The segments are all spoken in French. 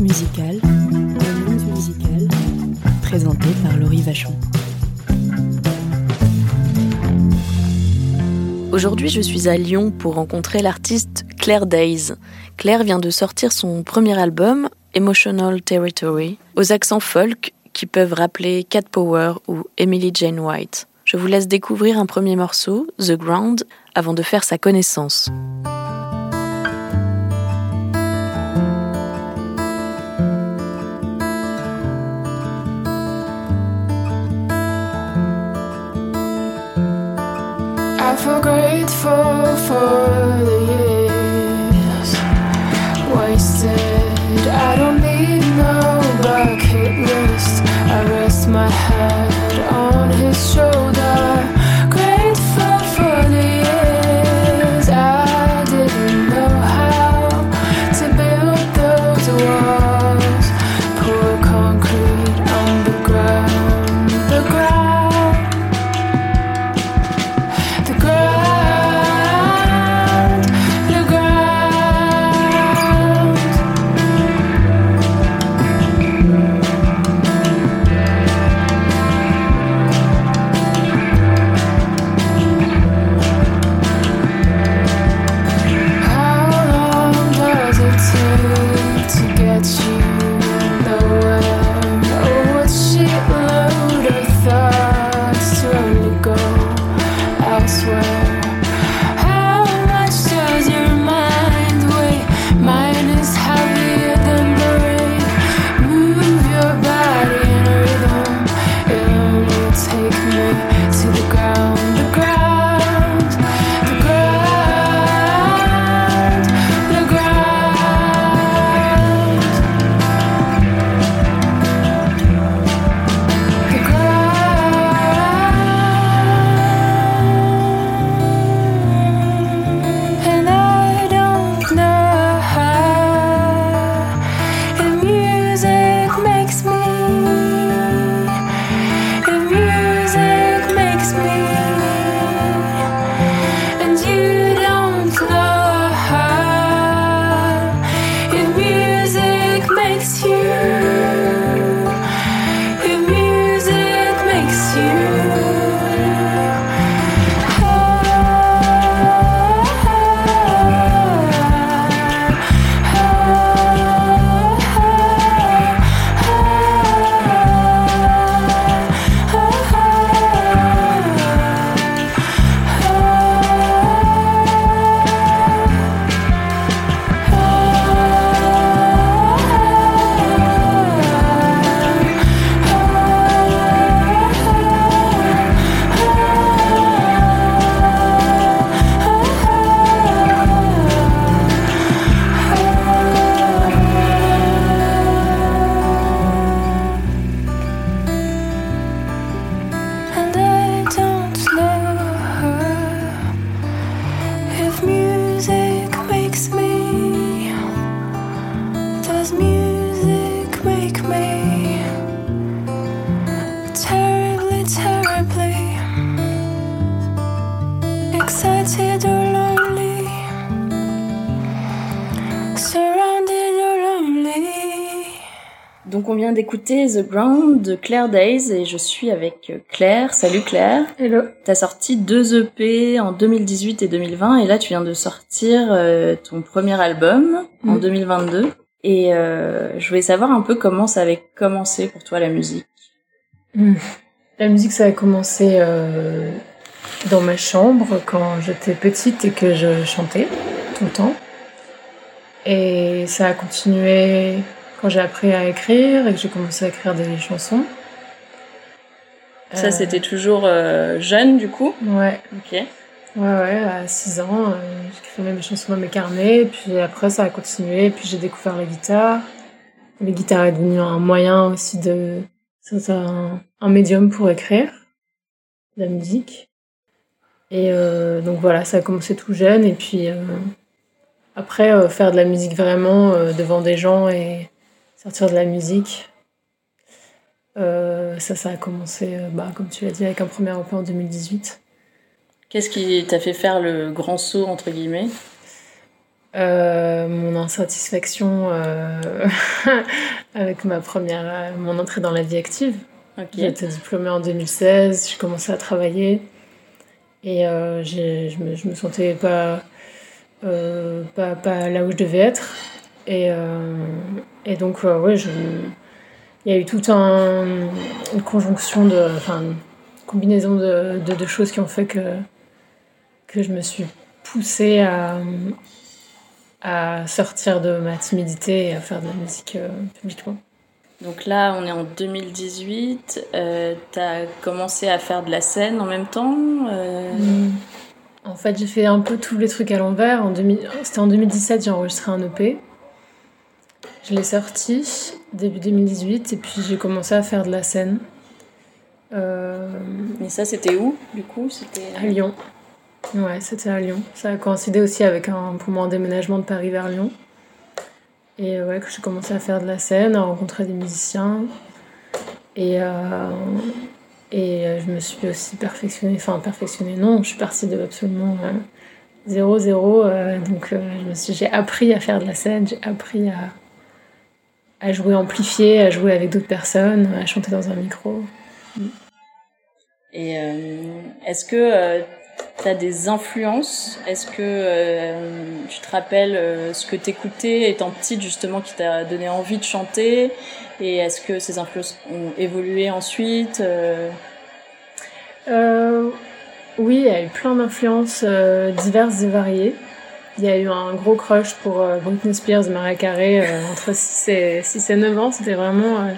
minute musicale. Par Laurie Vachon. Aujourd'hui, je suis à Lyon pour rencontrer l'artiste Claire Days. Claire vient de sortir son premier album, Emotional Territory, aux accents folk qui peuvent rappeler Cat Power ou Emily Jane White. Je vous laisse découvrir un premier morceau, The Ground, avant de faire sa connaissance. Feel grateful for the years wasted. I don't need no bucket list. I rest my head on his shoulder. Donc on vient d'écouter The Ground de Claire Days et je suis avec Claire. Salut Claire. Hello. T'as sorti deux EP en 2018 et 2020 et là tu viens de sortir euh, ton premier album en Mm. 2022 et euh, je voulais savoir un peu comment ça avait commencé pour toi la musique. La musique, ça a commencé euh, dans ma chambre quand j'étais petite et que je chantais tout le temps. Et ça a continué quand j'ai appris à écrire et que j'ai commencé à écrire des chansons. Ça Euh, c'était toujours euh, jeune du coup. Ouais, Ok. ouais, ouais, à 6 ans, euh, j'écrivais mes chansons dans mes carnets, et puis après ça a continué, et puis j'ai découvert la guitare. La guitare est devenue un moyen aussi de... C'est un, un médium pour écrire de la musique. Et euh, donc voilà, ça a commencé tout jeune, et puis après, faire de la musique vraiment devant des gens et sortir de la musique, euh, ça, ça a commencé, euh, bah, comme tu l'as dit, avec un premier EP en 2018. Qu'est-ce qui t'a fait faire le grand saut entre guillemets? Euh, mon insatisfaction euh, avec ma première, mon entrée dans la vie active. Ok. J'ai été diplômée en 2016, j'ai commencé à travailler et je, me, je me sentais pas, pas, pas là où je devais être. Et, euh, et donc, euh, ouais, je, il y a eu toute un, une conjonction de. Enfin, une combinaison de, de, de choses qui ont fait que, que je me suis poussée à, à sortir de ma timidité et à faire de la musique euh, publiquement. Donc là, on est en 2018. Euh, T'as commencé à faire de la scène en même temps. euh, En fait, j'ai fait un peu tous les trucs à l'envers. En 2000 C'était en 2017, j'ai enregistré un EP. Je l'ai sorti début 2018 et puis j'ai commencé à faire de la scène euh, Mais ça, c'était où du coup? C'était à Lyon. Ouais, c'était à Lyon. Ça a coïncidé aussi avec un, pour moi un déménagement de Paris vers Lyon. Et ouais, que j'ai commencé à faire de la scène, à rencontrer des musiciens. Et, euh, et euh, je me suis aussi perfectionnée. Enfin, perfectionnée, non, je suis partie de absolument euh, zéro, zéro. euh, donc, euh, je me suis- j'ai appris à faire de la scène, j'ai appris à, à jouer amplifié, à jouer avec d'autres personnes, à chanter dans un micro. Et euh, est-ce que tu as des influences? Est-ce que euh, tu te rappelles euh, ce que t'écoutais étant petite justement qui t'a donné envie de chanter? Et est-ce que ces influences ont évolué ensuite Euh, Euh, oui, il y a eu plein d'influences euh, diverses et variées. Il y a eu un gros crush pour euh, Britney Spears et Mariah Carey euh, entre 6 et, 6 et 9 ans. C'était vraiment euh,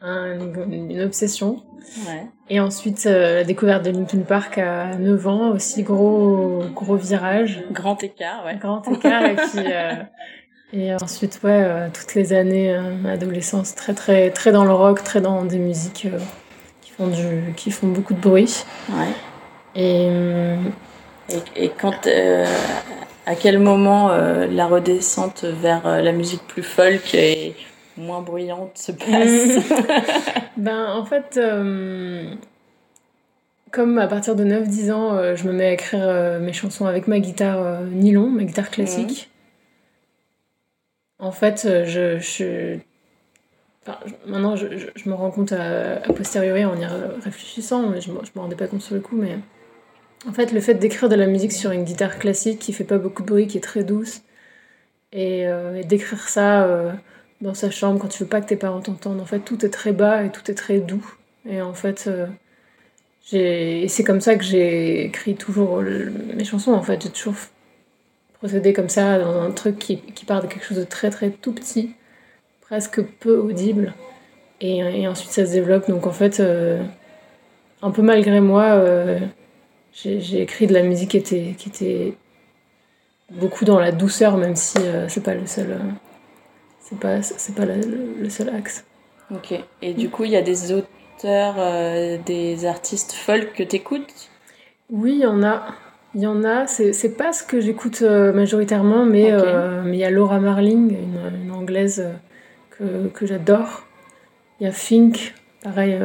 un- une, obsession. Ouais. Et ensuite, euh, la découverte de Linkin Park à 9 ans, aussi gros, gros virage, Grand écart, ouais. grand écart. et, puis, euh, et ensuite, ouais, euh, toutes les années euh, adolescence, très, très, très dans le rock, très dans des musiques euh, qui, font du, qui font beaucoup de bruit. ouais. Et euh, Et, et quand, euh, à quel moment euh, la redescente vers euh, la musique plus folk et moins bruyante se passe ben, en fait, euh, comme à partir de 9-10 ans, je me mets à écrire mes chansons avec ma guitare nylon, ma guitare classique. En fait, je, je- enfin, maintenant, je, je- je me rends compte à, a posteriori en y réfléchissant, mais je ne me rendais pas compte sur le coup, mais en fait, le fait d'écrire de la musique sur une guitare classique qui fait pas beaucoup de bruit, qui est très douce, et, euh, d'écrire ça euh, dans sa chambre quand tu veux pas que tes parents t'entendent, en fait, tout est très bas et tout est très doux. Et en fait, euh, c'est comme ça que j'ai écrit toujours mes chansons, en fait. J'ai toujours procédé comme ça dans un truc qui, qui part de quelque chose de très très tout petit, presque peu audible. Et, ensuite ça se développe. Donc en fait, un peu malgré moi, j'ai écrit de la musique qui était, qui était beaucoup dans la douceur, même si euh, c'est pas le seul. euh, c'est pas, c'est pas la- le, le seul axe. Ok. Et du coup, il y a des auteurs, euh, des artistes folk que t'écoutes? Oui, il y en a. Il y en a. C'est pas ce que j'écoute euh, majoritairement, mais il y a Laura Marling, une, une anglaise que, que j'adore. Il y a Fink, pareil,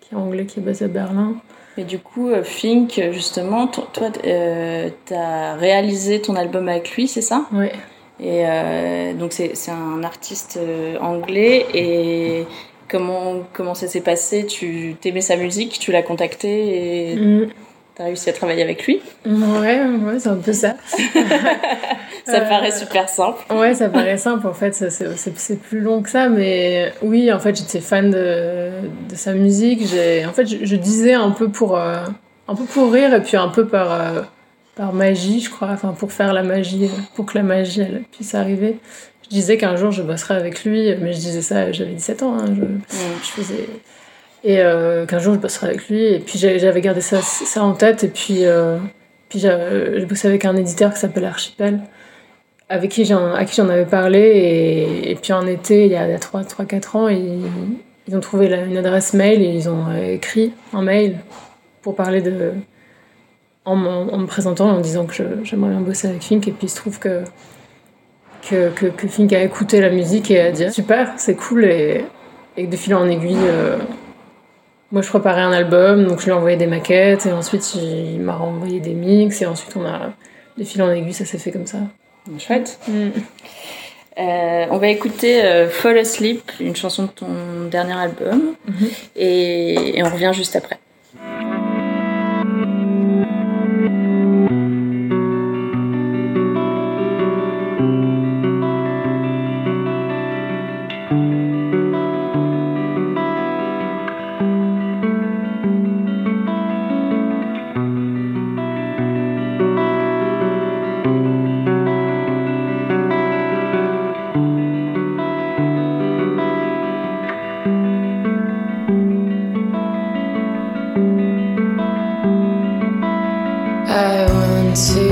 qui est anglais, qui est basé à Berlin. Et du coup, euh, Fink, justement, to- toi, euh, t'as réalisé ton album avec lui, c'est ça? Ouais. Et euh, donc, c'est un artiste euh, anglais. Et comment, comment ça s'est passé? Tu t'aimais sa musique, tu l'as contacté et Mm. T'as réussi à travailler avec lui Ouais, ouais, c'est un peu ça. Ça Euh, paraît super simple. Ouais, ça paraît simple en fait, c'est plus long que ça, mais oui, en fait, j'étais fan de, de sa musique. En fait, je, je disais un peu pour euh, un peu pour rire et puis un peu par euh, par magie, je crois, enfin pour faire la magie, euh, pour que la magie elle puisse arriver. Je disais qu'un jour je bosserais avec lui, mais je disais ça, j'avais 17 ans, hein, je, Mm. je faisais et euh, qu'un jour je bosserais avec lui. Et puis j'avais gardé ça, ça en tête. Et puis euh, puis j'ai bossé avec un éditeur qui s'appelle Archipel avec qui à qui j'en avais parlé. Et, puis en été il y a 3 3 4 ans ils, ils ont trouvé la- une adresse mail ils ont euh, écrit un mail pour parler de en, me présentant en disant que j'aimerais bien bosser avec Fink. Et puis il se trouve que que, que, que Fink a écouté la musique et a dit super c'est cool. Et, et de fil en aiguille moi je préparais un album donc je lui ai envoyé des maquettes et ensuite il, m'a renvoyé des mix et ensuite on a de fil en aiguille ça s'est fait comme ça Chouette. Mm. Euh, on va écouter euh, Fall Asleep, une chanson de ton dernier album, Mhm. et, et on revient juste après. I want to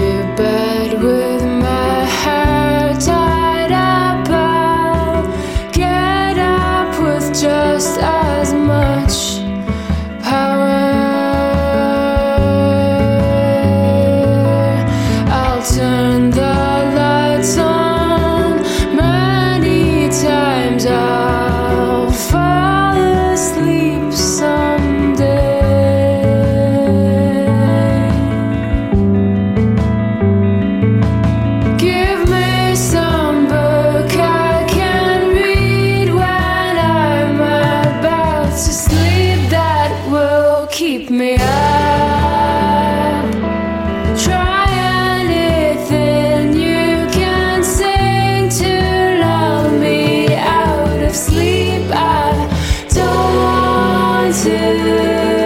want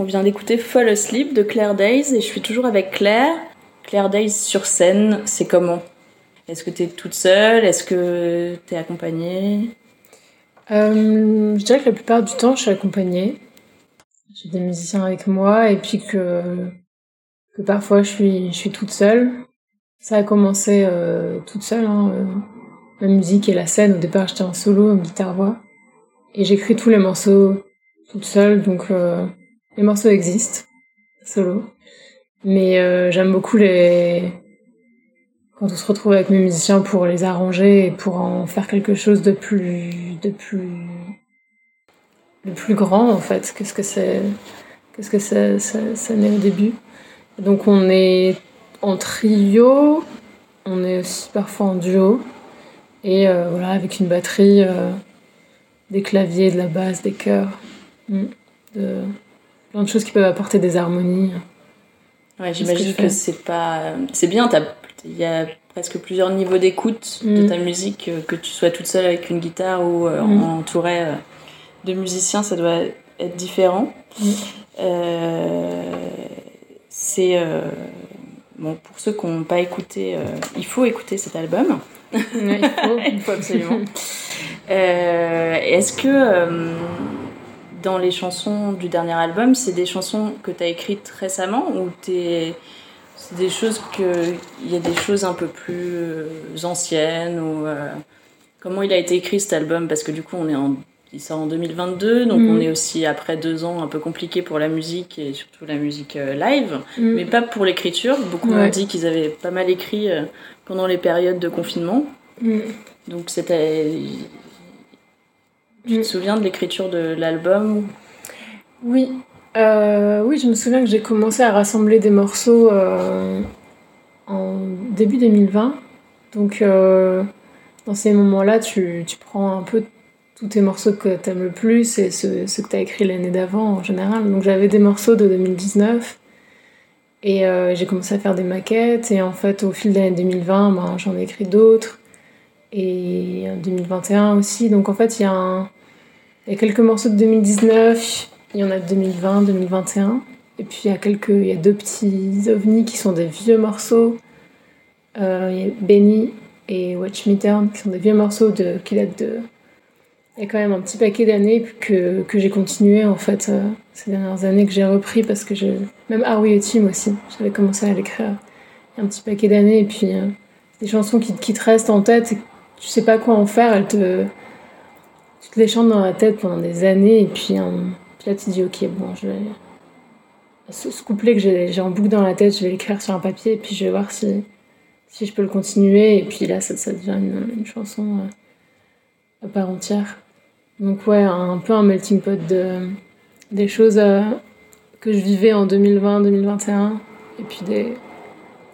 On vient d'écouter Fall Asleep de Claire Days, et je suis toujours avec Claire. Claire Days sur scène, c'est comment? Est-ce que tu es toute seule? Est-ce que tu es accompagnée? Euh, je dirais que la plupart du temps, je suis accompagnée. J'ai des musiciens avec moi et puis que, parfois je suis, toute seule. Ça a commencé euh, toute seule, hein, euh, la musique et la scène. Au départ, j'étais en solo, en guitare-voix. Et j'écris tous les morceaux toute seule, donc les morceaux existent, solo. Mais euh, j'aime beaucoup les... quand on se retrouve avec mes musiciens pour les arranger et pour en faire quelque chose de plus de plus de plus grand en fait qu'est-ce que c'est que ça, ça, ça naît au début donc on est en trio on est aussi parfois en duo et euh, voilà avec une batterie euh, des claviers de la basse des chœurs Mm. de plein de choses qui peuvent apporter des harmonies Ouais, que j'imagine que, c'est pas. C'est bien, il y a presque plusieurs niveaux d'écoute de Mm. ta musique, euh, que tu sois toute seule avec une guitare ou euh, Mm. entourée euh, de musiciens, ça doit être différent. Mm. Euh, c'est euh, bon pour ceux qui n'ont pas écouté, euh, il faut écouter cet album. Il faut. il faut absolument. Est-ce que dans les chansons du dernier album, c'est des chansons que tu as écrites récemment ou t'es- c'est des choses que il y a des choses un peu plus euh, anciennes ou euh, comment il a été écrit cet album? Parce que du coup on est en il sort en 2022 donc on est aussi après deux ans un peu compliqué pour la musique et surtout la musique euh, live Mm. mais pas pour l'écriture beaucoup Ouais. ont dit qu'ils avaient pas mal écrit pendant les périodes de confinement Mm. donc c'était. Tu te Mm. souviens de l'écriture de l'album Oui, Euh, oui, je me souviens que j'ai commencé à rassembler des morceaux euh, en début 2020. Donc, euh, dans ces moments-là, tu, tu prends un peu tous tes morceaux que tu aimes le plus et ceux, ceux que tu as écrits l'année d'avant en général. Donc, j'avais des morceaux de 2019 et j'ai commencé à faire des maquettes. Et en fait, au fil de l'année 2020, ben, j'en ai écrit d'autres. Et en 2021 aussi. Donc, en fait, il y a quelques morceaux de 2019, il y en a de 2020, 2021. Et puis il y a quelques, y a deux petits ovnis qui sont des vieux morceaux. Euh, Benny et Watch Me Down qui sont des vieux morceaux de, qui datent de. Il y a quand même un petit paquet d'années que, que j'ai continué en fait euh, ces dernières années que j'ai repris parce que je. Même We a Team aussi, j'avais commencé à l'écrire il y a un petit paquet d'années et puis euh, des chansons qui, qui te restent en tête et tu sais pas quoi en faire, te tu te les chantes dans la tête pendant des années et puis, euh, là tu te dis ok bon je vais ce, couplet que j'ai en boucle dans la tête je vais l'écrire sur un papier et puis je vais voir si, si je peux le continuer et puis là ça, ça devient une, une chanson euh, à part entière. Donc ouais un, peu un melting pot de des choses euh, que je vivais en 2020 2021 et puis des,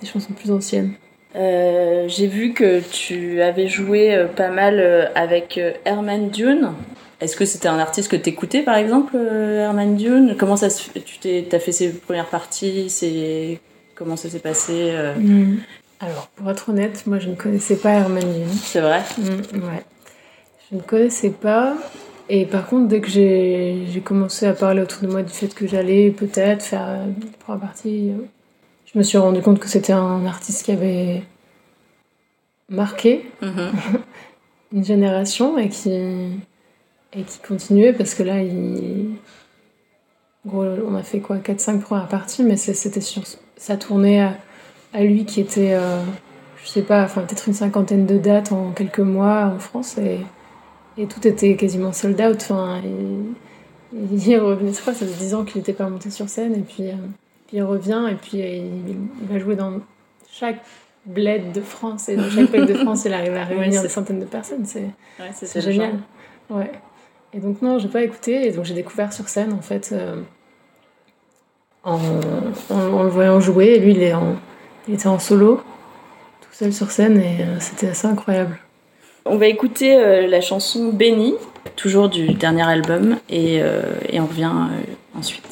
des chansons plus anciennes Euh, J'ai vu que tu avais joué euh, pas mal euh, avec Herman Dune. Est-ce que c'était un artiste que t'écoutais par exemple, Herman Dune? Comment ça se Tu t'es, t'as fait ses premières parties? C'est comment ça s'est passé euh, alors pour être honnête moi je ne connaissais pas Herman Dune. C'est vrai? Mm, ouais. Je ne connaissais pas. Et par contre, dès que j'ai j'ai commencé à parler autour de moi du fait que j'allais peut-être faire une première partie, je me suis rendu compte que c'était un artiste qui avait marqué Mhm. une génération et qui, et qui continuait parce que là, il... gros, on a fait quoi 4-5 premières parties, mais c'était sur sa tournée à, à lui qui était, euh, je sais pas, enfin peut-être une cinquantaine de dates en quelques mois en France et, et tout était quasiment sold out. Enfin, il, il revenait, je crois, ça fait 10 ans qu'il n'était pas monté sur scène et puis, euh, puis il revient et puis il, va jouer dans chaque bled de France et dans chaque bled de France il arrive à réunir des centaines de personnes. C'est Ouais, génial. genre. Ouais. Et donc non, j'ai pas écouté et donc j'ai découvert sur scène en fait euh, en, en, en le voyant jouer. Et lui, il, est en, il était en solo, tout seul sur scène et euh, c'était assez incroyable. On va écouter euh, la chanson Benny, toujours du dernier album, et, euh, et on revient euh, ensuite.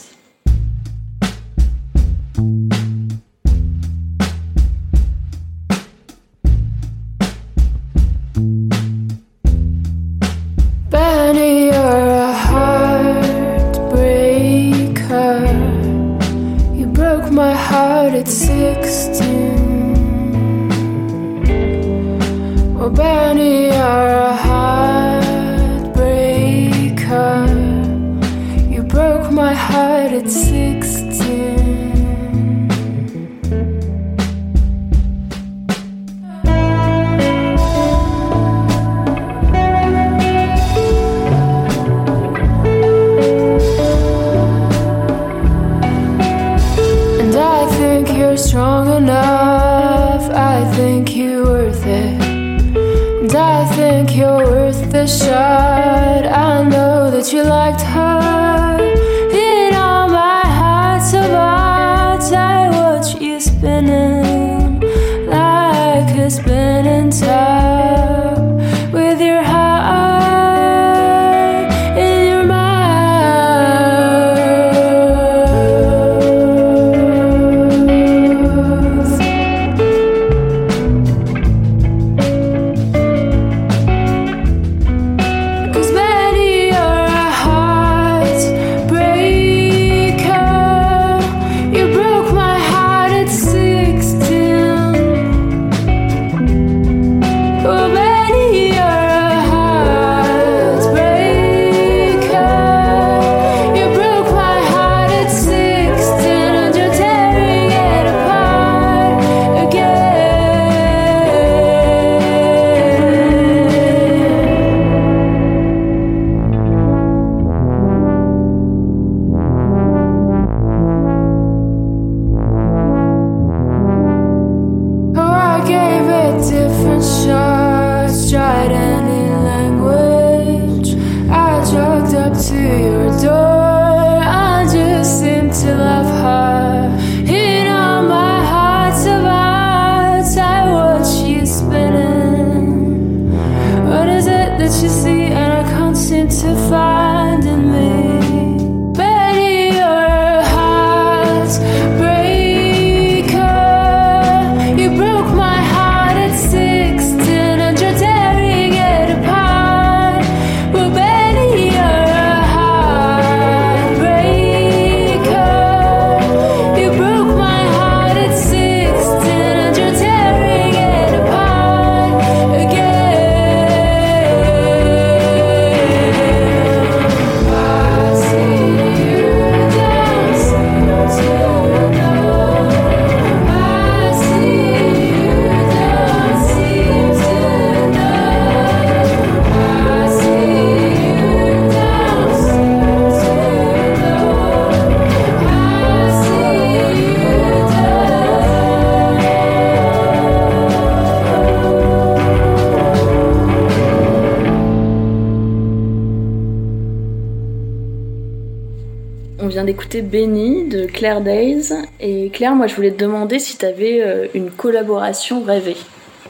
D'écouter Benny de Claire Days. Et Claire, moi je voulais te demander si tu avais une collaboration rêvée.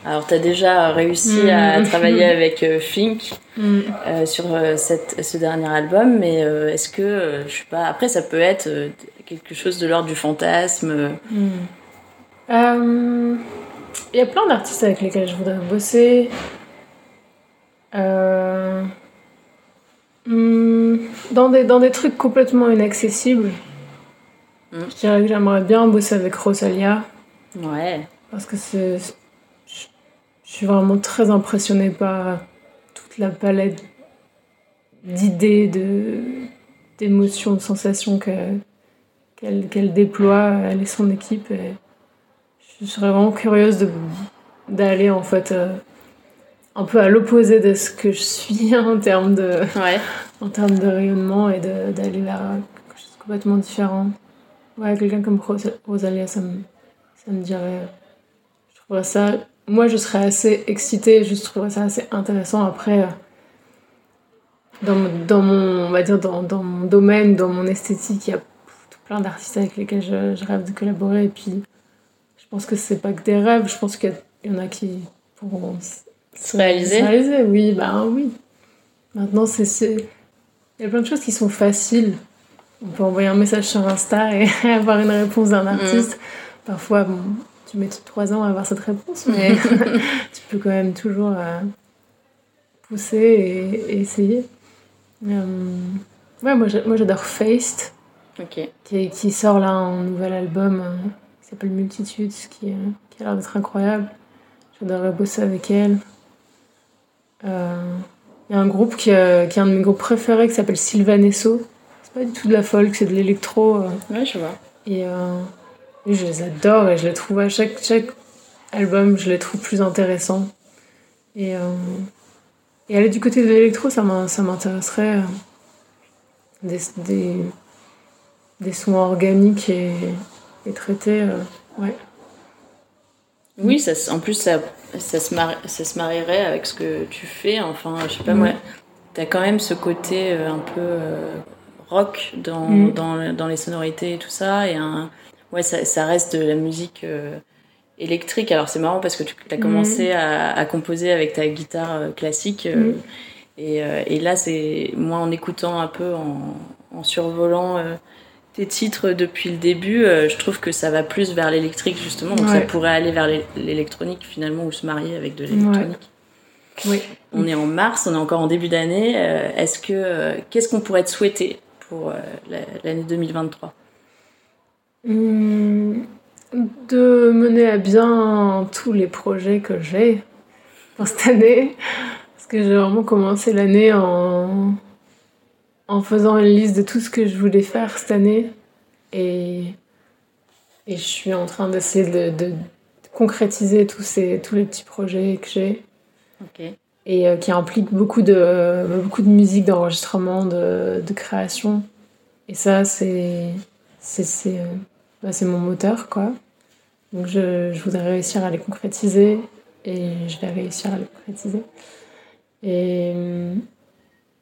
Alors, tu as déjà réussi à Mm. travailler avec euh, Fink Mm. euh, sur euh, cette, ce dernier album, mais euh, est-ce que, euh, je sais pas, après ça peut être euh, quelque chose de l'ordre du fantasme euh. Euh, Il y a plein d'artistes avec lesquels je voudrais bosser. Euh, hmm, dans, des, dans des trucs complètement inaccessibles. Mm. Je dirais que j'aimerais bien bosser avec Rosalia. Ouais. Parce que c'est, je, je suis vraiment très impressionnée par toute la palette d'idées, de, d'émotions, de sensations que- qu'elle, qu'elle déploie, elle et son équipe. Et je serais vraiment curieuse de, d'aller en fait euh, un peu à l'opposé de ce que je suis en termes de, Ouais. En termes de rayonnement et d'aller vers quelque chose de complètement différent. Ouais, quelqu'un comme Ros- Rosalia, ça me, ça me dirait. Je trouverais ça. Moi, je serais assez excitée, je trouverais ça assez intéressant. Après, euh, dans, mon- dans mon, on va dire, dans, dans mon domaine, dans mon esthétique, il y a tout plein d'artistes avec lesquels je, je rêve de collaborer. Et puis, je pense que c'est pas que des rêves, je pense qu'il y en a qui pourront Se réaliser se réaliser, oui, bah oui. Maintenant, c'est. Il y a plein de choses qui sont faciles. On peut envoyer un message sur Insta et avoir une réponse d'un artiste. Parfois, bon, tu mets trois ans à avoir cette réponse, mais tu peux quand même toujours euh, pousser et, et essayer. Euh, ouais, moi, j'a- moi j'adore Faced, qui, qui sort là un nouvel album euh, qui s'appelle Multitudes, qui, qui a l'air d'être incroyable. J'adorerais bosser avec elle. Il y a un groupe qui, euh, qui est un de mes groupes préférés qui s'appelle Sylvanesso. C'est pas du tout de la folk, c'est de l'électro. euh, Ouais, je vois. et, euh, et je les adore et je les trouve à chaque, chaque album, je les trouve plus intéressants. Et, et aller du côté de l'électro, ça m'in- ça m'intéresserait. des, des, des sons organiques et, et traités. ouais. Oui, ça, en plus, ça, ça, se mari- ça se marierait avec ce que tu fais. Enfin, je sais pas, Mm. moi, t'as quand même ce côté euh, un peu euh, rock dans, Mm. dans, dans les sonorités et tout ça. Et un, ouais, ça, ça reste de la musique euh, électrique. Alors, c'est marrant parce que tu as commencé à, à composer avec ta guitare classique. Mm. et, et là, c'est moi, en écoutant un peu, en, en survolant. Tes titres depuis le début, euh, je trouve que ça va plus vers l'électrique justement, donc ça pourrait aller vers l'é- l'électronique finalement ou se marier avec de l'électronique. Oui. On est en mars, on est encore en début d'année. euh, Est-ce que euh, qu'est-ce qu'on pourrait te souhaiter pour euh, la- l'année 2023 Hum, de mener à bien tous les projets que j'ai pour cette année. Parce que j'ai vraiment commencé l'année en, en faisant une liste de tout ce que je voulais faire cette année. Et, et je suis en train d'essayer de, de concrétiser tous, ces, tous les petits projets que j'ai. Et euh, qui impliquent beaucoup de, beaucoup de musique, d'enregistrement, de, de création. Et ça, c'est c'est c'est euh, bah, c'est mon moteur, quoi. Donc je, je voudrais réussir à les concrétiser et je vais réussir à les concrétiser. Et, euh,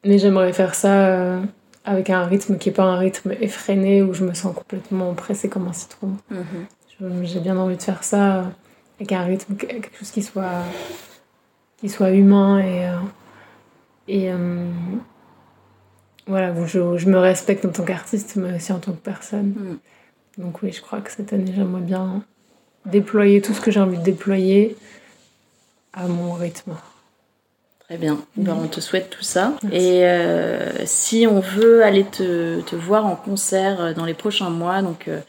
mais j'aimerais faire ça euh, avec un rythme qui n'est pas un rythme effréné où je me sens complètement pressée comme un citron. Mhm. J'ai bien envie de faire ça euh, avec un rythme, quelque chose qui soit, qui soit humain et, euh, et euh, voilà, où je, je me respecte en tant qu'artiste, mais aussi en tant que personne. Mm. Donc oui, je crois que cette année, j'aimerais bien déployer tout ce que j'ai envie de déployer à mon rythme. Très bien. Mhm. Ben, on te souhaite tout ça. Merci. Et euh, si on veut aller te, te voir en concert euh, dans les prochains mois, donc euh,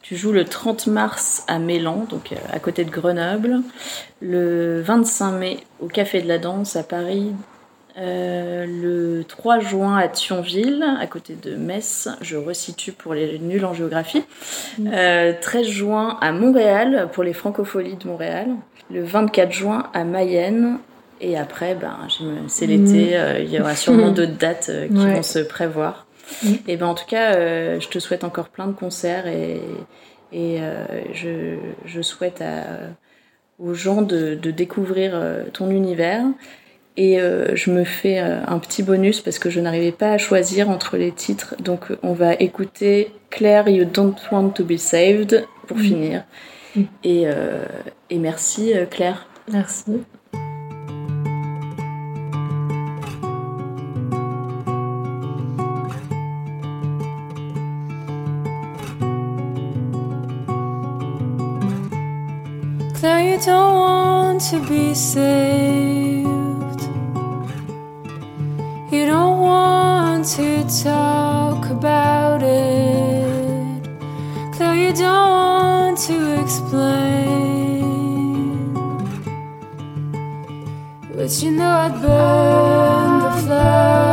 tu joues le 30 mars à Mélan, donc euh, à côté de Grenoble, le 25 mai au Café de la Danse à Paris, le 3 juin à Thionville, à côté de Metz, je resitue pour les nuls en géographie, Mhm. Euh, 13 juin à Montréal pour les francopholies de Montréal, le 24 juin à Mayenne, et après, ben, c'est l'été, mm. euh, il y aura sûrement d'autres dates euh, qui vont se prévoir. Mm. Et ben, en tout cas, euh, je te souhaite encore plein de concerts et, je, souhaite aux gens de, découvrir ton univers. Et je me fais un petit bonus parce que je n'arrivais pas à choisir entre les titres. Donc on va écouter Claire, You Don't Want to Be Saved pour mm. finir. Et merci Claire. Merci. That you don't want to be saved. You don't want to talk about it. That you don't want to explain. But you know I'd burn the flowers.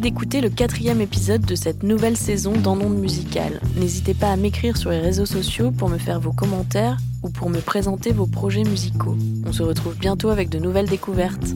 d'écouter le quatrième épisode de cette nouvelle saison dans l'onde musicale. N'hésitez pas à m'écrire sur les réseaux sociaux pour me faire vos commentaires ou pour me présenter vos projets musicaux. On se retrouve bientôt avec de nouvelles découvertes.